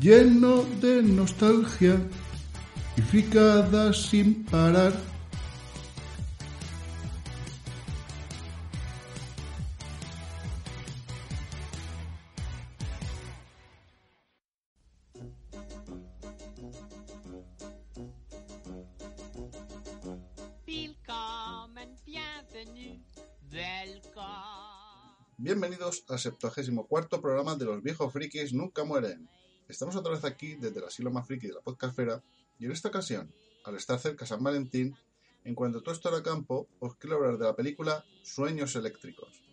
lleno de nostalgia y fricadas sin parar. Bienvenidos al 74 programa de Los Viejos Frikis Nunca Mueren. Estamos otra vez aquí desde el asilo más friki de la podcastfera y en esta ocasión, al estar cerca San Valentín, en cuanto todo esto era campo, os quiero hablar de la película Sueños Eléctricos.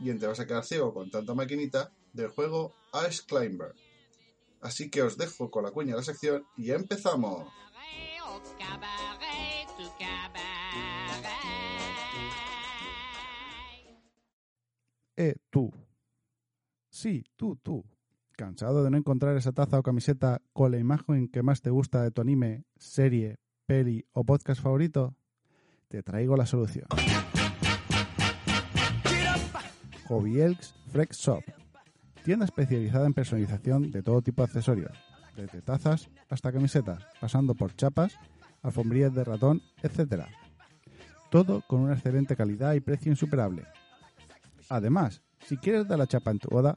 Y en Te vas a quedar ciego con tanta maquinita, del juego Ice Climber. Así que os dejo con la cuña de la sección y empezamos. Eh, tú. Sí, tú, tú. ¿Cansado de no encontrar esa taza o camiseta con la imagen que más te gusta de tu anime, serie, peli o podcast favorito? Te traigo la solución. Hobby Elks Freak Shop. Tienda especializada en personalización de todo tipo de accesorios, desde tazas hasta camisetas, pasando por chapas, alfombrillas de ratón, etc. Todo con una excelente calidad y precio insuperable. Además, si quieres dar la chapa en tu boda,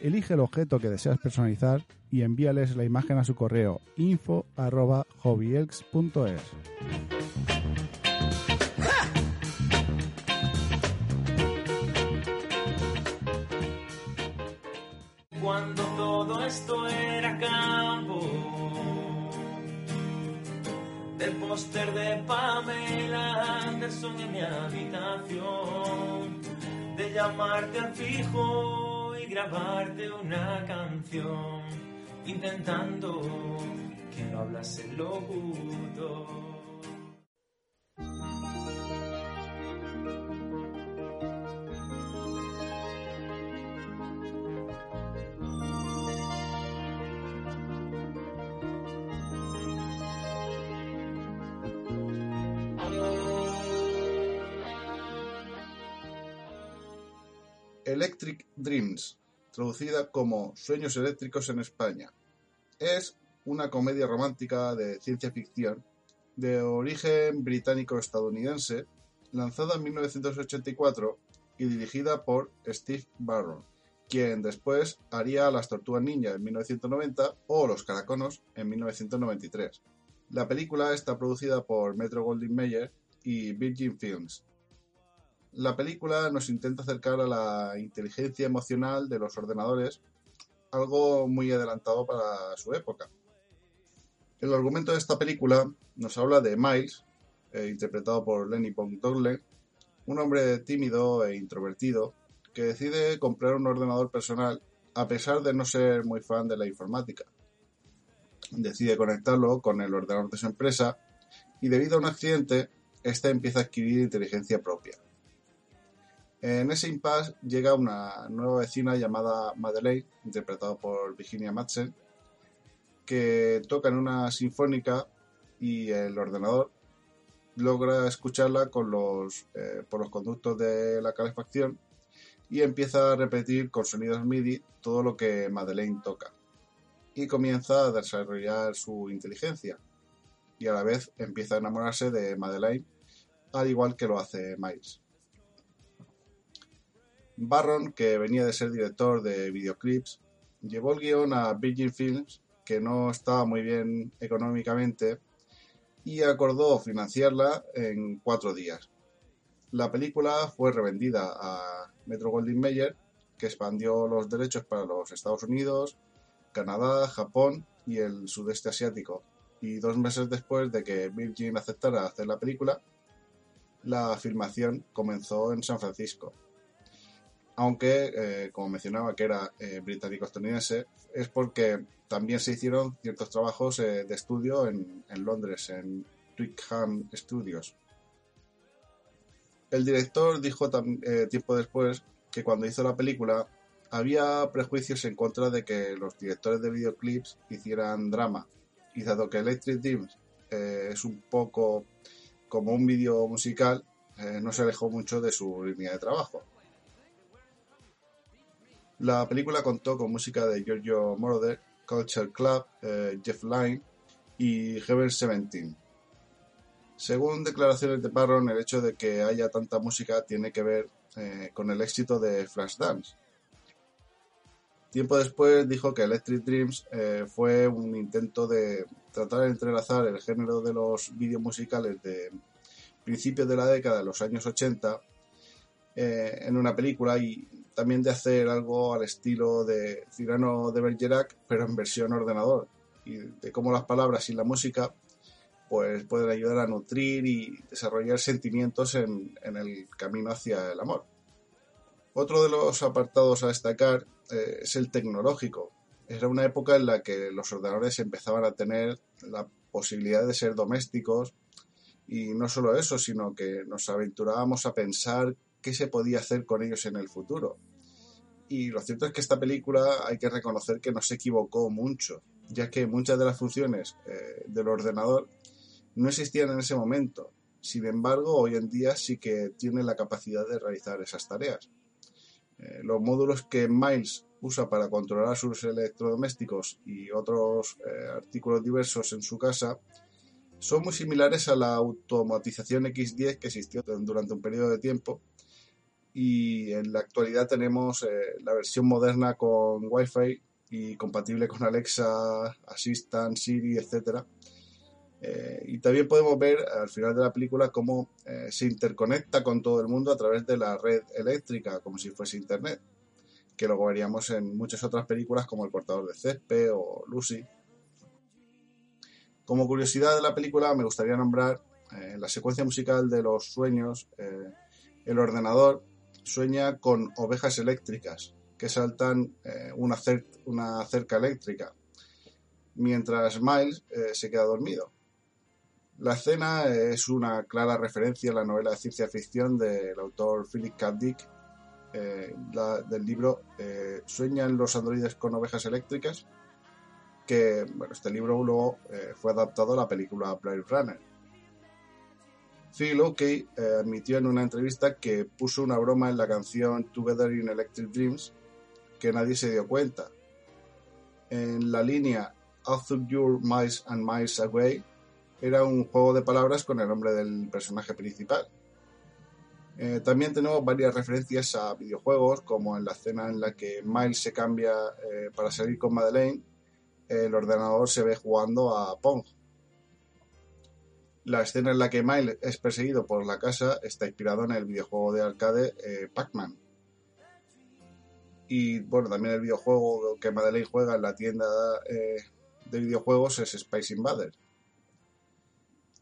elige el objeto que deseas personalizar y envíales la imagen a su correo info@hobbyelks.es. Cuando todo esto era campo, del póster de Pamela Anderson en mi habitación, de llamarte al fijo grabarte una canción, intentando que no hablase el locutor. Electric Dreams, traducida como Sueños Eléctricos en España. Es una comedia romántica de ciencia ficción de origen británico-estadounidense, lanzada en 1984 y dirigida por Steve Barron, quien después haría Las Tortugas Ninja en 1990 o Los Caraconos en 1993. La película está producida por Metro Goldwyn Mayer y Virgin Films. La película nos intenta acercar a la inteligencia emocional de los ordenadores, algo muy adelantado para su época. El argumento de esta película nos habla de Miles, eh, interpretado por Lenny Dogle, un hombre tímido e introvertido que decide comprar un ordenador personal a pesar de no ser muy fan de la informática. Decide conectarlo con el ordenador de su empresa y debido a un accidente, éste empieza a adquirir inteligencia propia. En ese impasse llega una nueva vecina llamada Madeleine, interpretada por Virginia Madsen, que toca en una sinfónica y el ordenador logra escucharla con los, eh, por los conductos de la calefacción y empieza a repetir con sonidos MIDI todo lo que Madeleine toca. Y comienza a desarrollar su inteligencia. Y a la vez empieza a enamorarse de Madeleine, al igual que lo hace Miles. Barron, que venía de ser director de videoclips, llevó el guion a Virgin Films, que no estaba muy bien económicamente, y acordó financiarla en cuatro días. La película fue revendida a Metro Goldwyn Mayer, que expandió los derechos para los Estados Unidos, Canadá, Japón y el sudeste asiático. Y dos meses después de que Virgin aceptara hacer la película, la filmación comenzó en San Francisco. Aunque, eh, como mencionaba que era eh, británico-estadounidense, es porque también se hicieron ciertos trabajos eh, de estudio en, en Londres, en Twickenham Studios. El director dijo tiempo después que cuando hizo la película había prejuicios en contra de que los directores de videoclips hicieran drama. Y dado que Electric Dreams es un poco como un vídeo musical, no se alejó mucho de su línea de trabajo. La película contó con música de Giorgio Moroder, Culture Club, Jeff Lynne y Heaven Seventeen. Según declaraciones de Barron, el hecho de que haya tanta música tiene que ver eh, con el éxito de Flashdance. Tiempo después dijo que Electric Dreams eh, fue un intento de tratar de entrelazar el género de los vídeos musicales de principios de la década de los años 80 eh, en una película y también de hacer algo al estilo de Cyrano de Bergerac, pero en versión ordenador, y de cómo las palabras y la música pues pueden ayudar a nutrir y desarrollar sentimientos en, el camino hacia el amor. Otro de los apartados a destacar eh, es el tecnológico. Era una época en la que los ordenadores empezaban a tener la posibilidad de ser domésticos y no solo eso, sino que nos aventurábamos a pensar qué se podía hacer con ellos en el futuro. Y lo cierto es que esta película hay que reconocer que no se equivocó mucho, ya que muchas de las funciones eh, del ordenador no existían en ese momento. Sin embargo, hoy en día sí que tiene la capacidad de realizar esas tareas. Eh, los módulos que Miles usa para controlar sus electrodomésticos y otros eh, artículos diversos en su casa son muy similares a la automatización X10 que existió durante un periodo de tiempo y en la actualidad tenemos eh, la versión moderna con Wi-Fi y compatible con Alexa, Assistant, Siri, etcétera, eh, y también podemos ver al final de la película cómo eh, se interconecta con todo el mundo a través de la red eléctrica, como si fuese Internet, que luego veríamos en muchas otras películas como El cortador de césped o Lucy. Como curiosidad de la película me gustaría nombrar la secuencia musical de los sueños. el ordenador sueña con ovejas eléctricas que saltan una, una cerca eléctrica, mientras Miles se queda dormido. La escena es una clara referencia a la novela de ciencia ficción del autor Philip K. Dick, eh, del libro eh, ¿Sueñan los androides con ovejas eléctricas? Que, este libro luego eh, fue adaptado a la película Blade Runner. Phil Oakey admitió en una entrevista que puso una broma en la canción Together in Electric Dreams que nadie se dio cuenta. En la línea Out Your Miles and Miles Away era un juego de palabras con el nombre del personaje principal. Eh, también tenemos varias referencias a videojuegos, como en la escena en la que Miles se cambia eh, para salir con Madeleine, el ordenador se ve jugando a Pong. La escena en la que Miles es perseguido por la casa está inspirado en el videojuego de arcade eh, Pac-Man. Y bueno, también el videojuego que Madeleine juega en la tienda de videojuegos es Space Invader.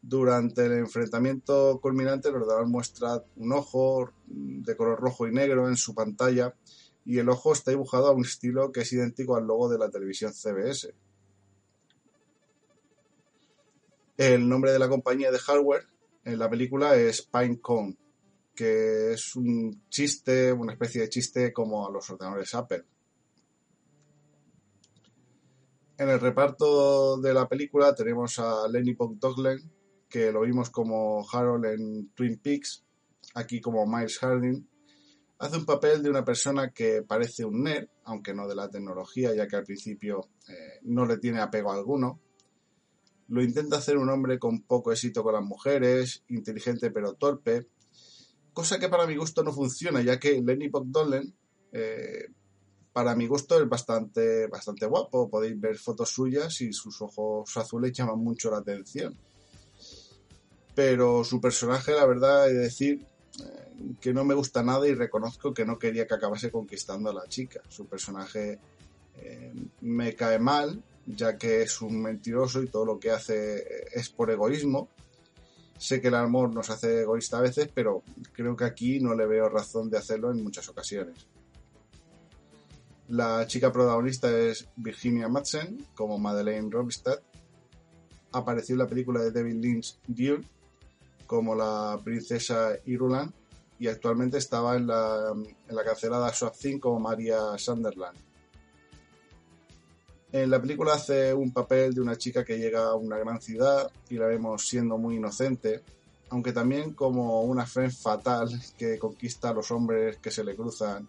Durante el enfrentamiento culminante, el ordenador muestra un ojo de color rojo y negro en su pantalla y el ojo está dibujado a un estilo que es idéntico al logo de la televisión CBS. El nombre de la compañía de hardware en la película es Pinecone, que es un chiste, una especie de chiste como a los ordenadores Apple. En el reparto de la película tenemos a Lenny Douglas que lo vimos como Harold en Twin Peaks, aquí como Miles Harding, hace un papel de una persona que parece un nerd, aunque no de la tecnología, ya que al principio eh, no le tiene apego alguno. Lo intenta hacer un hombre con poco éxito con las mujeres, inteligente pero torpe, cosa que para mi gusto no funciona, ya que Lenny Bogdolen, eh, para mi gusto, es bastante, bastante guapo. Podéis ver fotos suyas y sus ojos azules llaman mucho la atención. pero su personaje, la verdad, he de decir eh, que no me gusta nada y reconozco que no quería que acabase conquistando a la chica. Su personaje eh, me cae mal, ya que es un mentiroso y todo lo que hace es por egoísmo. Sé que el amor nos hace egoísta a veces, pero creo que aquí no le veo razón de hacerlo en muchas ocasiones. La chica protagonista es Virginia Madsen, como Madeleine Robstad. Apareció en la película de David Lynch Dune, como la princesa Irulan, y actualmente estaba en la, en la cancelada Swap Thing como Maria Sunderland. En la película hace un papel de una chica que llega a una gran ciudad y la vemos siendo muy inocente, aunque también como una fe fatal que conquista a los hombres que se le cruzan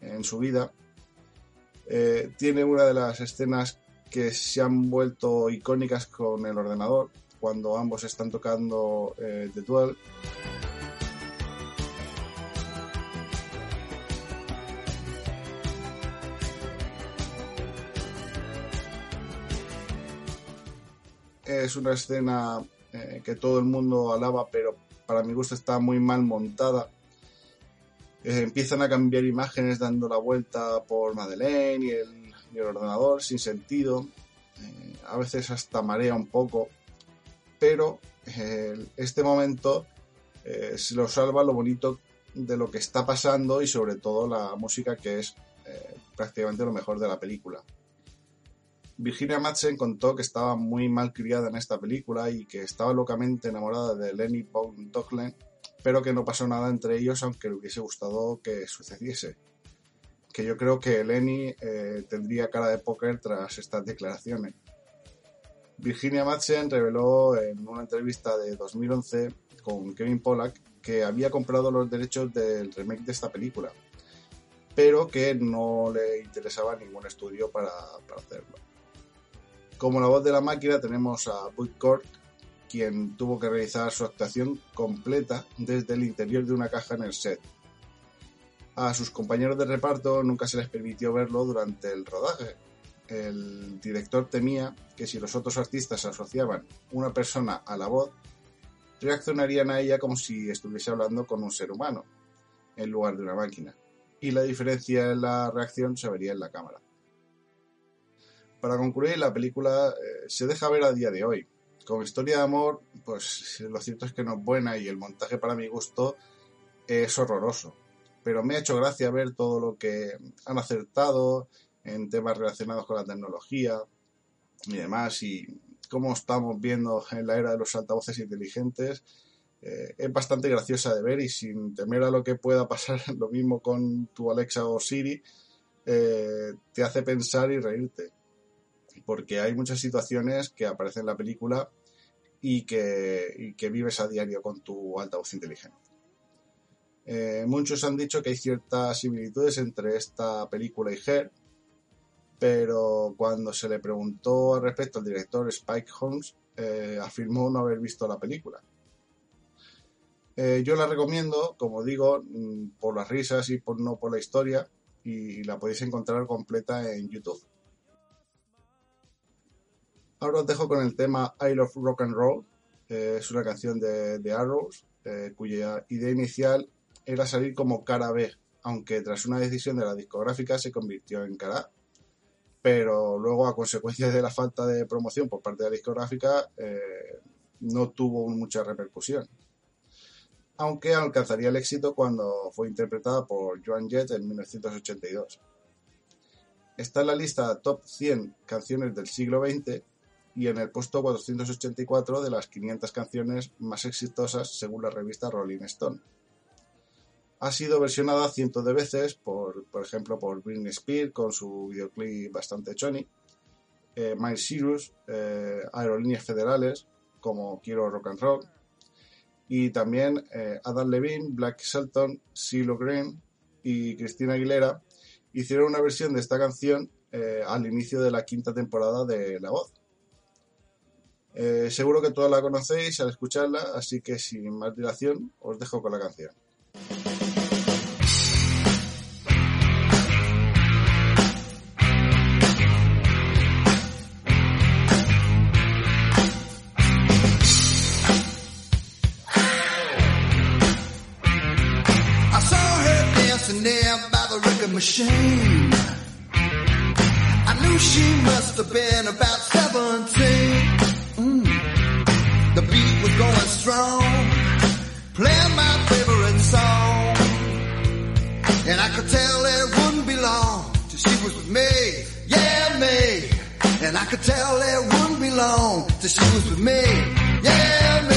en su vida. Eh, tiene una de las escenas que se han vuelto icónicas con el ordenador, cuando ambos están tocando eh, The Duel. Es una escena eh, que todo el mundo alaba, pero para mi gusto está muy mal montada. Eh, empiezan a cambiar imágenes dando la vuelta por Madeleine y el, ordenador sin sentido. Eh, a veces hasta marea un poco. Pero este momento se lo salva lo bonito de lo que está pasando y sobre todo la música que es prácticamente lo mejor de la película. Virginia Madsen contó que estaba muy mal criada en esta película y que estaba locamente enamorada de Lenny Docklen, pero que no pasó nada entre ellos aunque le hubiese gustado que sucediese. Que yo creo que Lenny eh, tendría cara de póker tras estas declaraciones. Virginia Madsen reveló en una entrevista de 2011 con Kevin Pollack que había comprado los derechos del remake de esta película, pero que no le interesaba ningún estudio para hacerlo. Como la voz de la máquina tenemos a Bud Cort, quien tuvo que realizar su actuación completa desde el interior de una caja en el set. A sus compañeros de reparto nunca se les permitió verlo durante el rodaje. El director temía que si los otros artistas asociaban una persona a la voz, reaccionarían a ella como si estuviese hablando con un ser humano, en lugar de una máquina. Y la diferencia en la reacción se vería en la cámara. Para concluir, la película eh, se deja ver a día de hoy. Como historia de amor, pues lo cierto es que no es buena y el montaje para mi gusto es horroroso. Pero me ha hecho gracia ver todo lo que han acertado en temas relacionados con la tecnología y demás y cómo estamos viendo en la era de los altavoces inteligentes. Eh, es bastante graciosa de ver y sin temer a lo que pueda pasar, lo mismo con tu Alexa o Siri, eh, te hace pensar y reírte porque hay muchas situaciones que aparecen en la película y que, vives a diario con tu altavoz inteligente. Eh, muchos han dicho que hay ciertas similitudes entre esta película y Her, pero cuando se le preguntó al respecto al director Spike Holmes, eh, afirmó no haber visto la película. Eh, yo la recomiendo, como digo, mm, por las risas y por, no por la historia, y la podéis encontrar completa en YouTube. Ahora os dejo con el tema I Love Rock and Roll. Es una canción de, de Arrows, eh, cuya idea inicial era salir como cara B, aunque tras una decisión de la discográfica se convirtió en cara A. Pero luego, a consecuencia de la falta de promoción por parte de la discográfica, eh, no tuvo mucha repercusión. Aunque alcanzaría el éxito cuando fue interpretada por Joan Jett en 1982. Está en la lista Top 100 canciones del siglo XX y en el puesto 484 de las 500 canciones más exitosas según la revista Rolling Stone. Ha sido versionada cientos de veces, por, por ejemplo, por Britney Spears con su videoclip bastante choni, eh, Miles eh, Aerolíneas Federales, como Quiero Rock and Roll, y también eh, Adam Levine, Black Shelton, CeeLo Green y Cristina Aguilera hicieron una versión de esta canción eh, al inicio de la quinta temporada de La Voz. Eh, seguro que todas la conocéis al escucharla, así que sin más dilación os dejo con la canción. machine. I knew she must have been about she was with me, yeah, me. And I could tell it wouldn't be long till she was with me, yeah, me.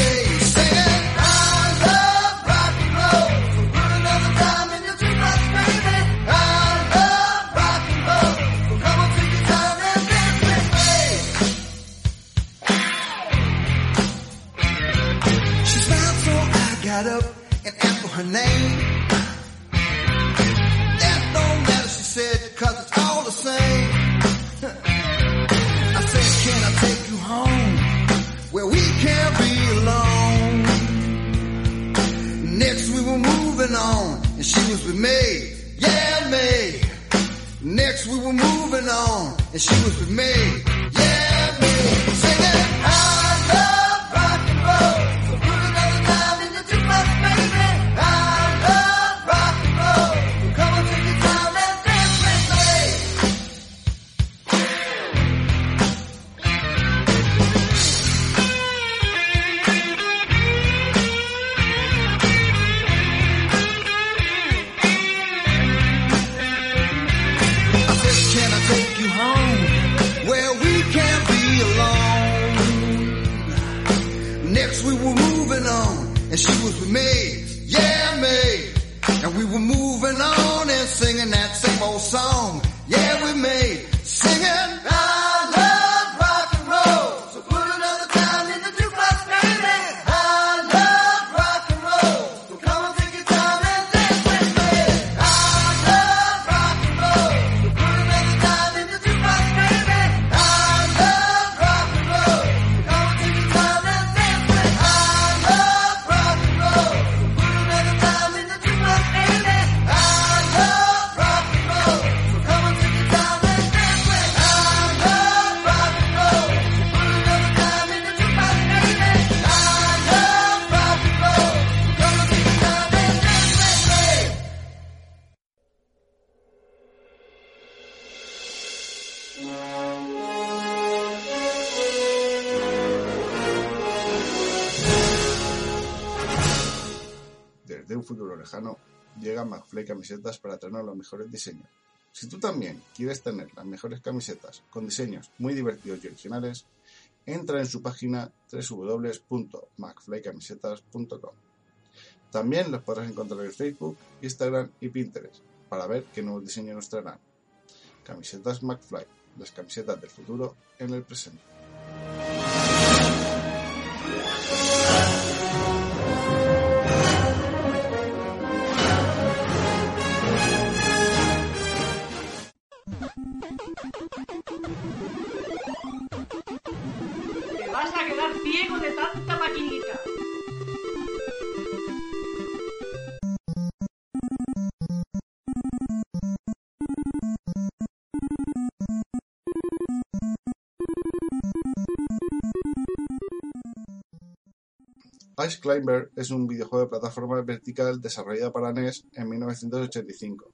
Lejano, llega McFly Camisetas para tener los mejores diseños. Si tú también quieres tener las mejores camisetas con diseños muy divertidos y originales, entra en su página www.macflycamisetas.com. También los podrás encontrar en Facebook, Instagram y Pinterest para ver qué nuevos diseños nos traerán. Camisetas McFly, las camisetas del futuro en el presente. Ice Climber es un videojuego de plataforma vertical desarrollado para NES en 1985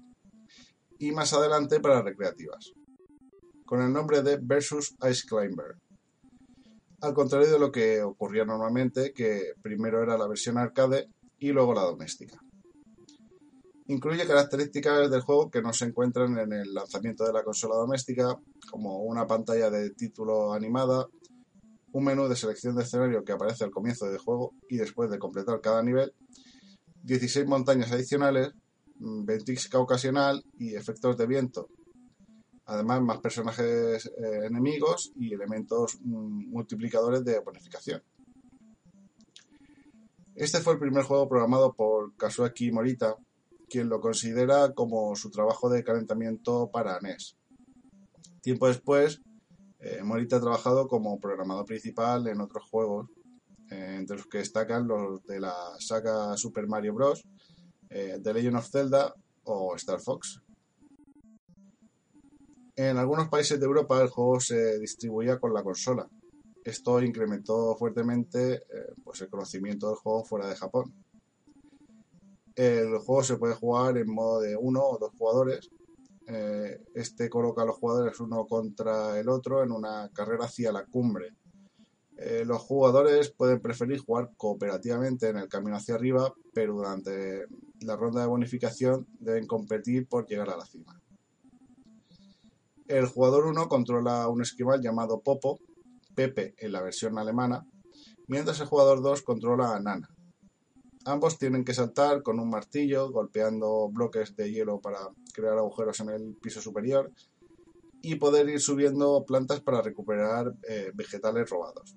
y más adelante para recreativas, con el nombre de Versus Ice Climber. Al contrario de lo que ocurría normalmente, que primero era la versión arcade y luego la doméstica. Incluye características del juego que no se encuentran en el lanzamiento de la consola doméstica, como una pantalla de título animada, un menú de selección de escenario que aparece al comienzo del juego y después de completar cada nivel, 16 montañas adicionales, mm, ventisca ocasional y efectos de viento. Además, más personajes eh, enemigos y elementos mm, multiplicadores de bonificación. Este fue el primer juego programado por Kazuaki Morita, quien lo considera como su trabajo de calentamiento para NES. Tiempo después, eh, Morita ha trabajado como programador principal en otros juegos, eh, entre los que destacan los de la saga Super Mario Bros., The Legend of Zelda o Star Fox. En algunos países de Europa el juego se distribuía con la consola. Esto incrementó fuertemente eh, pues el conocimiento del juego fuera de Japón. El juego se puede jugar en modo de uno o dos jugadores. Eh, este coloca a los jugadores uno contra el otro en una carrera hacia la cumbre. Eh, los jugadores pueden preferir jugar cooperativamente en el camino hacia arriba, pero durante la ronda de bonificación deben competir por llegar a la cima. El jugador 1 controla un esquimal llamado Popo, Pepe en la versión alemana, mientras el jugador 2 controla a Nana. Ambos tienen que saltar con un martillo, golpeando bloques de hielo para crear agujeros en el piso superior y poder ir subiendo plantas para recuperar eh, vegetales robados.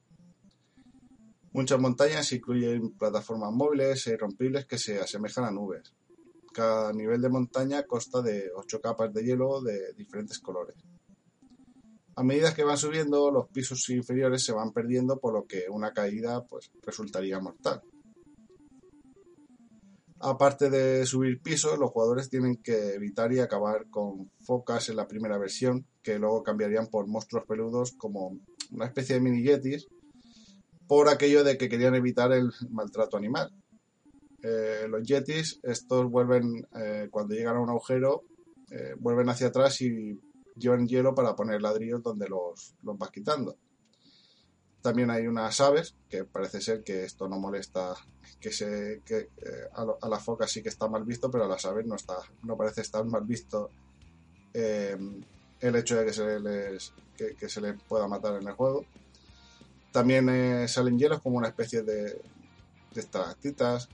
Muchas montañas incluyen plataformas móviles e irrompibles que se asemejan a nubes. Cada nivel de montaña consta de 8 capas de hielo de diferentes colores. A medida que van subiendo, los pisos inferiores se van perdiendo, por lo que una caída pues, resultaría mortal. Aparte de subir pisos, los jugadores tienen que evitar y acabar con focas en la primera versión, que luego cambiarían por monstruos peludos como una especie de mini yetis por aquello de que querían evitar el maltrato animal. Eh, los yetis, estos vuelven, eh, cuando llegan a un agujero, eh, vuelven hacia atrás y llevan hielo para poner ladrillos donde los, los vas quitando. También hay unas aves, que parece ser que esto no molesta, que se que, a, lo, a, las focas sí que está mal visto, pero a las aves no está, no parece estar mal visto el hecho de que se les que, se les pueda matar en el juego. También salen hielos como una especie de, de estalactitas.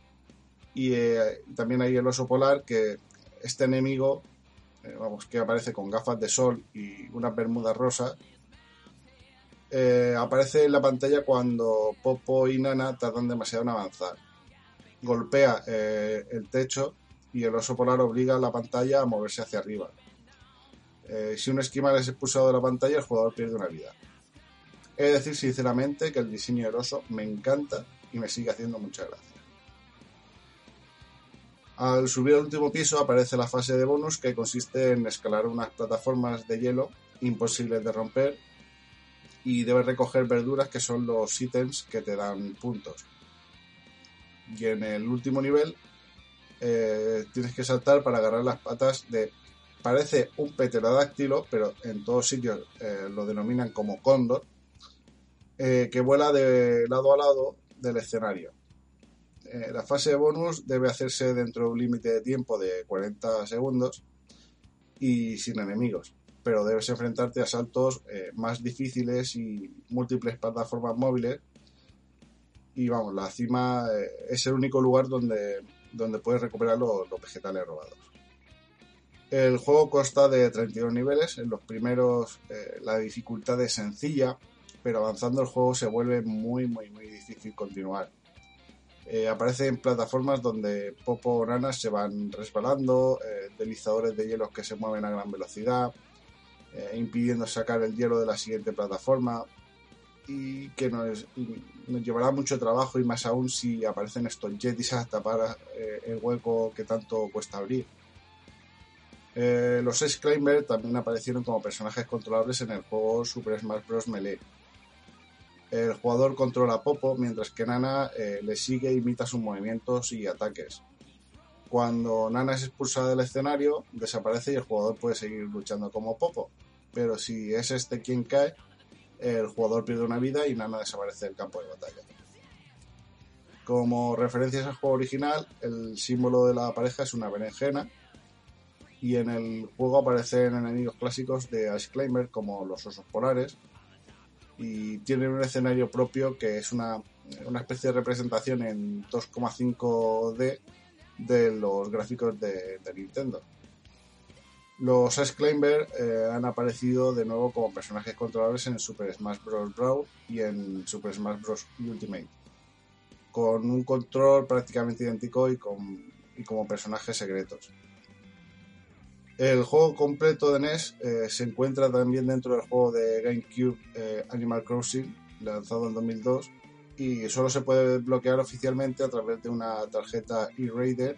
Y eh, también hay el oso polar, que este enemigo, eh, vamos, que aparece con gafas de sol y una bermuda rosa, aparece en la pantalla cuando Popo y Nana tardan demasiado en avanzar. Golpea el techo y el oso polar obliga a la pantalla a moverse hacia arriba. si un esquimal es expulsado de la pantalla, el jugador pierde una vida. He de decir sinceramente que el diseño del oso me encanta y me sigue haciendo mucha gracia. Al subir al último piso aparece la fase de bonus que consiste en escalar unas plataformas de hielo imposibles de romper y debes recoger verduras que son los ítems que te dan puntos. Y en el último nivel eh, tienes que saltar para agarrar las patas de... Parece un pterodáctilo, pero en todos sitios eh, lo denominan como cóndor eh, que vuela de lado a lado del escenario. Eh, la fase de bonus debe hacerse dentro de un límite de tiempo de 40 segundos y sin enemigos, pero debes enfrentarte a saltos eh, más difíciles y múltiples plataformas móviles. Y vamos, la cima eh, es el único lugar donde, donde puedes recuperar los, vegetales robados. El juego consta de 32 niveles. En los primeros la dificultad es sencilla, pero avanzando el juego se vuelve muy, muy, muy difícil continuar. Eh, aparece en plataformas donde Popo o Nanas se van resbalando, eh, deslizadores de hielos que se mueven a gran velocidad, eh, impidiendo sacar el hielo de la siguiente plataforma y que nos, llevará mucho trabajo y más aún si aparecen estos jetis a tapar eh, el hueco que tanto cuesta abrir. los Ace Climber también aparecieron como personajes controlables en el juego Super Smash Bros. Melee el jugador controla a Popo, mientras que Nana eh, le sigue e imita sus movimientos y ataques. Cuando Nana es expulsada del escenario, desaparece y el jugador puede seguir luchando como Popo. Pero si es este quien cae, el jugador pierde una vida y Nana desaparece del campo de batalla. Como referencias al juego original, el símbolo de la pareja es una berenjena y en el juego aparecen enemigos clásicos de Ice Climber como los osos polares, y tiene un escenario propio que es una, una especie de representación en 2,5D de los gráficos de, de Nintendo. Los Ice Climber eh, han aparecido de nuevo como personajes controlables en Super Smash Bros. Brawl y en Super Smash Bros. Ultimate, con un control prácticamente idéntico y, con, y como personajes secretos. El juego completo de NES eh, se encuentra también dentro del juego de GameCube eh, Animal Crossing, lanzado en 2002, y solo se puede bloquear oficialmente a través de una tarjeta e-Raider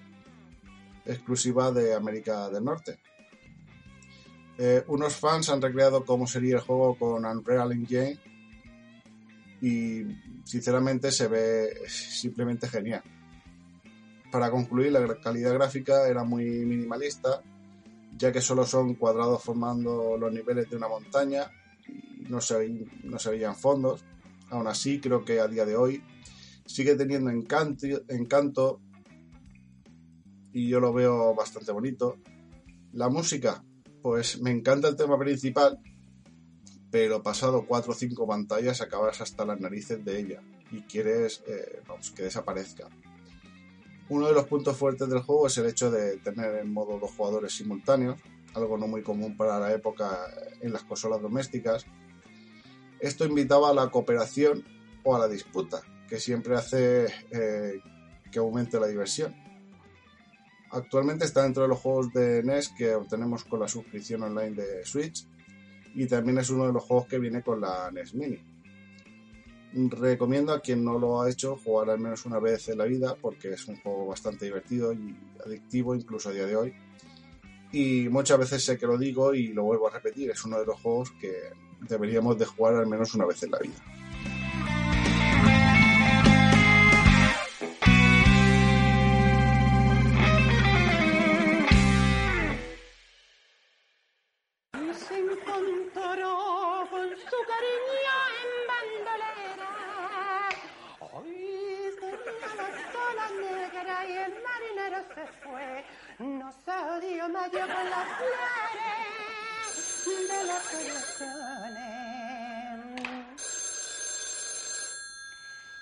exclusiva de América del Norte. Eh, unos fans han recreado cómo sería el juego con Unreal Engine y sinceramente se ve simplemente genial. Para concluir, la calidad gráfica era muy minimalista, ya que solo son cuadrados formando los niveles de una montaña no se, no se veían fondos. Aún así, creo que a día de hoy sigue teniendo encanto, encanto y yo lo veo bastante bonito. La música, pues me encanta el tema principal, pero pasado cuatro o cinco pantallas acabas hasta las narices de ella y quieres eh, vamos, que desaparezca. Uno de los puntos fuertes del juego es el hecho de tener en modo dos jugadores simultáneos, algo no muy común para la época en las consolas domésticas. Esto invitaba a la cooperación o a la disputa, que siempre hace eh, que aumente la diversión. Actualmente está dentro de los juegos de NES que obtenemos con la suscripción online de Switch y también es uno de los juegos que viene con la NES Mini. Recomiendo a quien no lo ha hecho jugar al menos una vez en la vida porque es un juego bastante divertido y adictivo incluso a día de hoy. Y muchas veces sé que lo digo y lo vuelvo a repetir, es uno de los juegos que deberíamos de jugar al menos una vez en la vida. Se fue. No se dio medio con las flores de las ilusiones.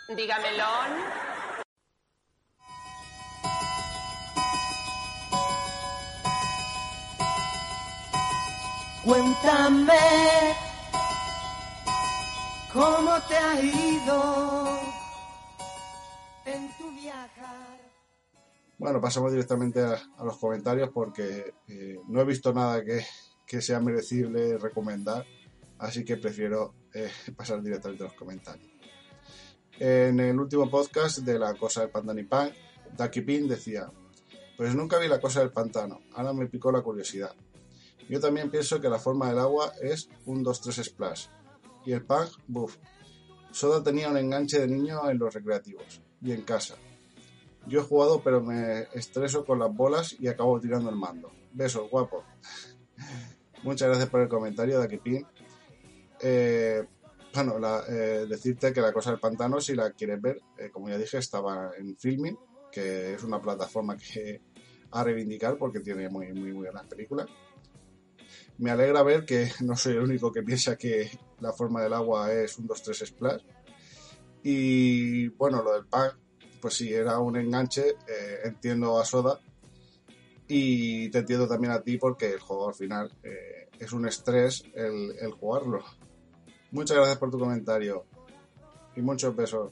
Dígamelo. Cuéntame cómo te ha ido en tu viajar. Bueno, pasamos directamente a, los comentarios porque eh, no he visto nada que, que sea merecible recomendar, así que prefiero eh, pasar directamente a los comentarios. En el último podcast de la cosa del pantano y pan, Ducky Pin decía, pues nunca vi la cosa del pantano, ahora me picó la curiosidad. Yo también pienso que la forma del agua es un 2-3 splash. Y el punk, buff. Soda tenía un enganche de niño en los recreativos y en casa. Yo he jugado pero me estreso con las bolas y acabo tirando el mando. Besos, guapo. Muchas gracias por el comentario de Akipin. Eh, bueno, eh, decirte que la cosa del pantano, si la quieres ver, eh, como ya dije, estaba en Filming, que es una plataforma que a reivindicar porque tiene muy, muy, muy buenas películas. Me alegra ver que no soy el único que piensa que la forma del agua es un 2-3 splash. Y bueno, lo del pack, pues sí, era un enganche. eh, entiendo a Soda. Y te entiendo también a ti porque el juego al final eh, es un estrés el, jugarlo. Muchas gracias por tu comentario. Y muchos besos.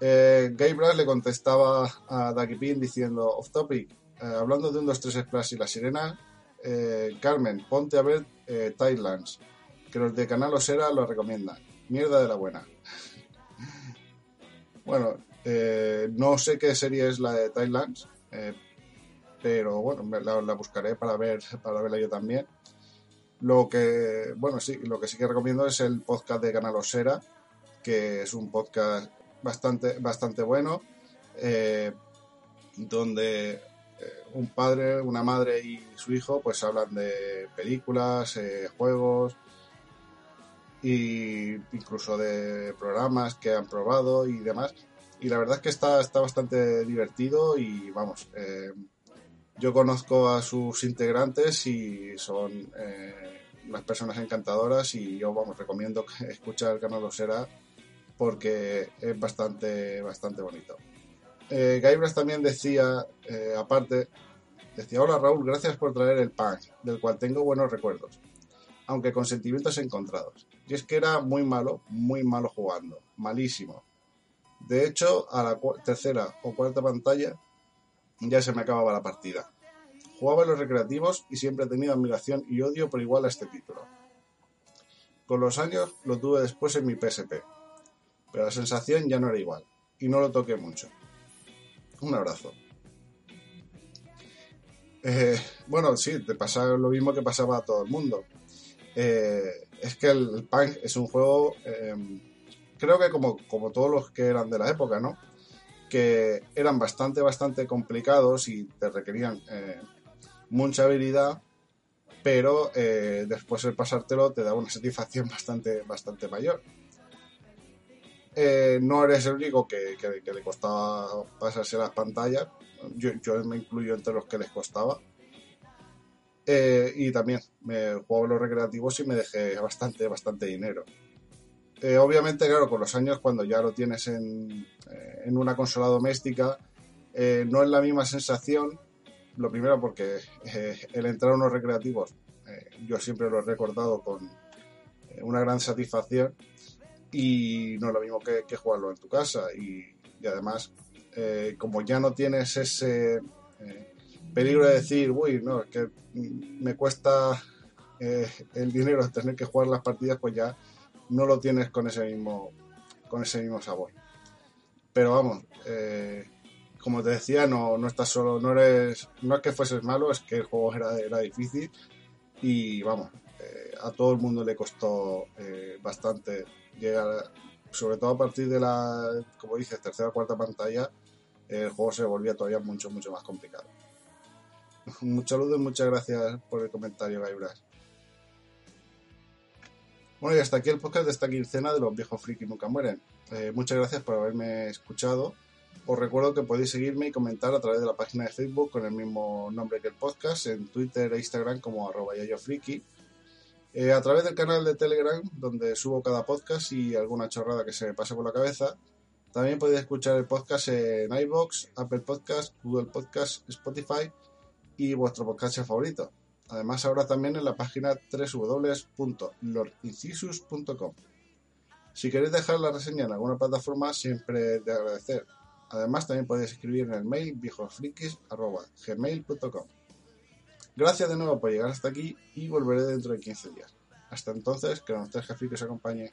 Eh, Gabriel le contestaba a Ducky Pin diciendo, off topic, eh, hablando de un 2-3 splash y la sirena, Carmen, ponte a ver Thailands, que los de Canal Osera lo recomiendan. Mierda de la buena. Bueno, eh, no sé qué serie es la de Thailands, eh, pero bueno, la, la buscaré para ver para verla yo también. Lo que, bueno, sí, lo que sí que recomiendo es el podcast de Canal Osera, que es un podcast bastante, bastante bueno, eh, donde eh, un padre, una madre y su hijo pues hablan de películas, eh, juegos incluso de programas que han probado y demás. Y la verdad es que está, está bastante divertido y vamos, eh, yo conozco a sus integrantes y son eh, unas personas encantadoras y yo vamos, recomiendo escuchar el canal Osera porque es bastante, bastante bonito. Eh, Gaibras también decía, eh, aparte, decía, hola Raúl, gracias por traer el punk, del cual tengo buenos recuerdos, aunque con sentimientos encontrados. Y es que era muy malo, muy malo jugando, malísimo. De hecho, a la tercera o cuarta pantalla ya se me acababa la partida. Jugaba en los recreativos y siempre he tenido admiración y odio por igual a este título. Con los años lo tuve después en mi PSP, pero la sensación ya no era igual y no lo toqué mucho. Un abrazo. Eh, bueno, sí, te pasa lo mismo que pasaba a todo el mundo. Eh, es que el, Punk es un juego, eh, creo que como, como todos los que eran de la época, ¿no? que eran bastante, bastante complicados y te requerían eh, mucha habilidad, pero eh, después de pasártelo te da una satisfacción bastante, bastante mayor. No eres el único que, que- que le costaba pasarse las pantallas, yo, yo me incluyo entre los que les costaba. Eh, y también me juego los recreativos y me dejé bastante, bastante dinero. Eh, obviamente, claro, con los años, cuando ya lo tienes en, eh, en una consola doméstica, eh, no es la misma sensación. Lo primero porque eh, el entrar a unos recreativos, eh, yo siempre lo he recordado con una gran satisfacción y no es lo mismo que, que jugarlo en tu casa. Y, y además, como ya no tienes ese peligro de decir, uy, no, es que me cuesta eh, el dinero tener que jugar las partidas, pues ya no lo tienes con ese mismo, con ese mismo sabor. Pero vamos, eh, como te decía, no, no estás solo, no eres, no es que fueses malo, es que el juego era, difícil y vamos, eh, a todo el mundo le costó bastante llegar, sobre todo a partir de la, como dices, tercera o cuarta pantalla, el juego se volvía todavía mucho, mucho más complicado. Un saludo y muchas gracias por el comentario, Gaibras. Bueno, y hasta aquí el podcast de esta quincena de los viejos friki nunca mueren. Eh, muchas gracias por haberme escuchado. Os recuerdo que podéis seguirme y comentar a través de la página de Facebook con el mismo nombre que el podcast, en Twitter e Instagram como arroba yayofriki. Eh, a través del canal de Telegram, donde subo cada podcast y alguna chorrada que se me pase por la cabeza. También podéis escuchar el podcast en iBox, Apple Podcast, Google Podcast, Spotify y vuestro podcast favorito. Además, ahora también en la página www.lordincisus.com. Si queréis dejar la reseña en alguna plataforma, siempre de agradecer. Además, también podéis escribir en el mail viejosfrikis.gmail.com. Gracias de nuevo por llegar hasta aquí y volveré dentro de 15 días. Hasta entonces, que los tres frikis os acompañe.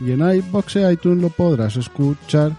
Y en iBox e iTunes lo podrás escuchar.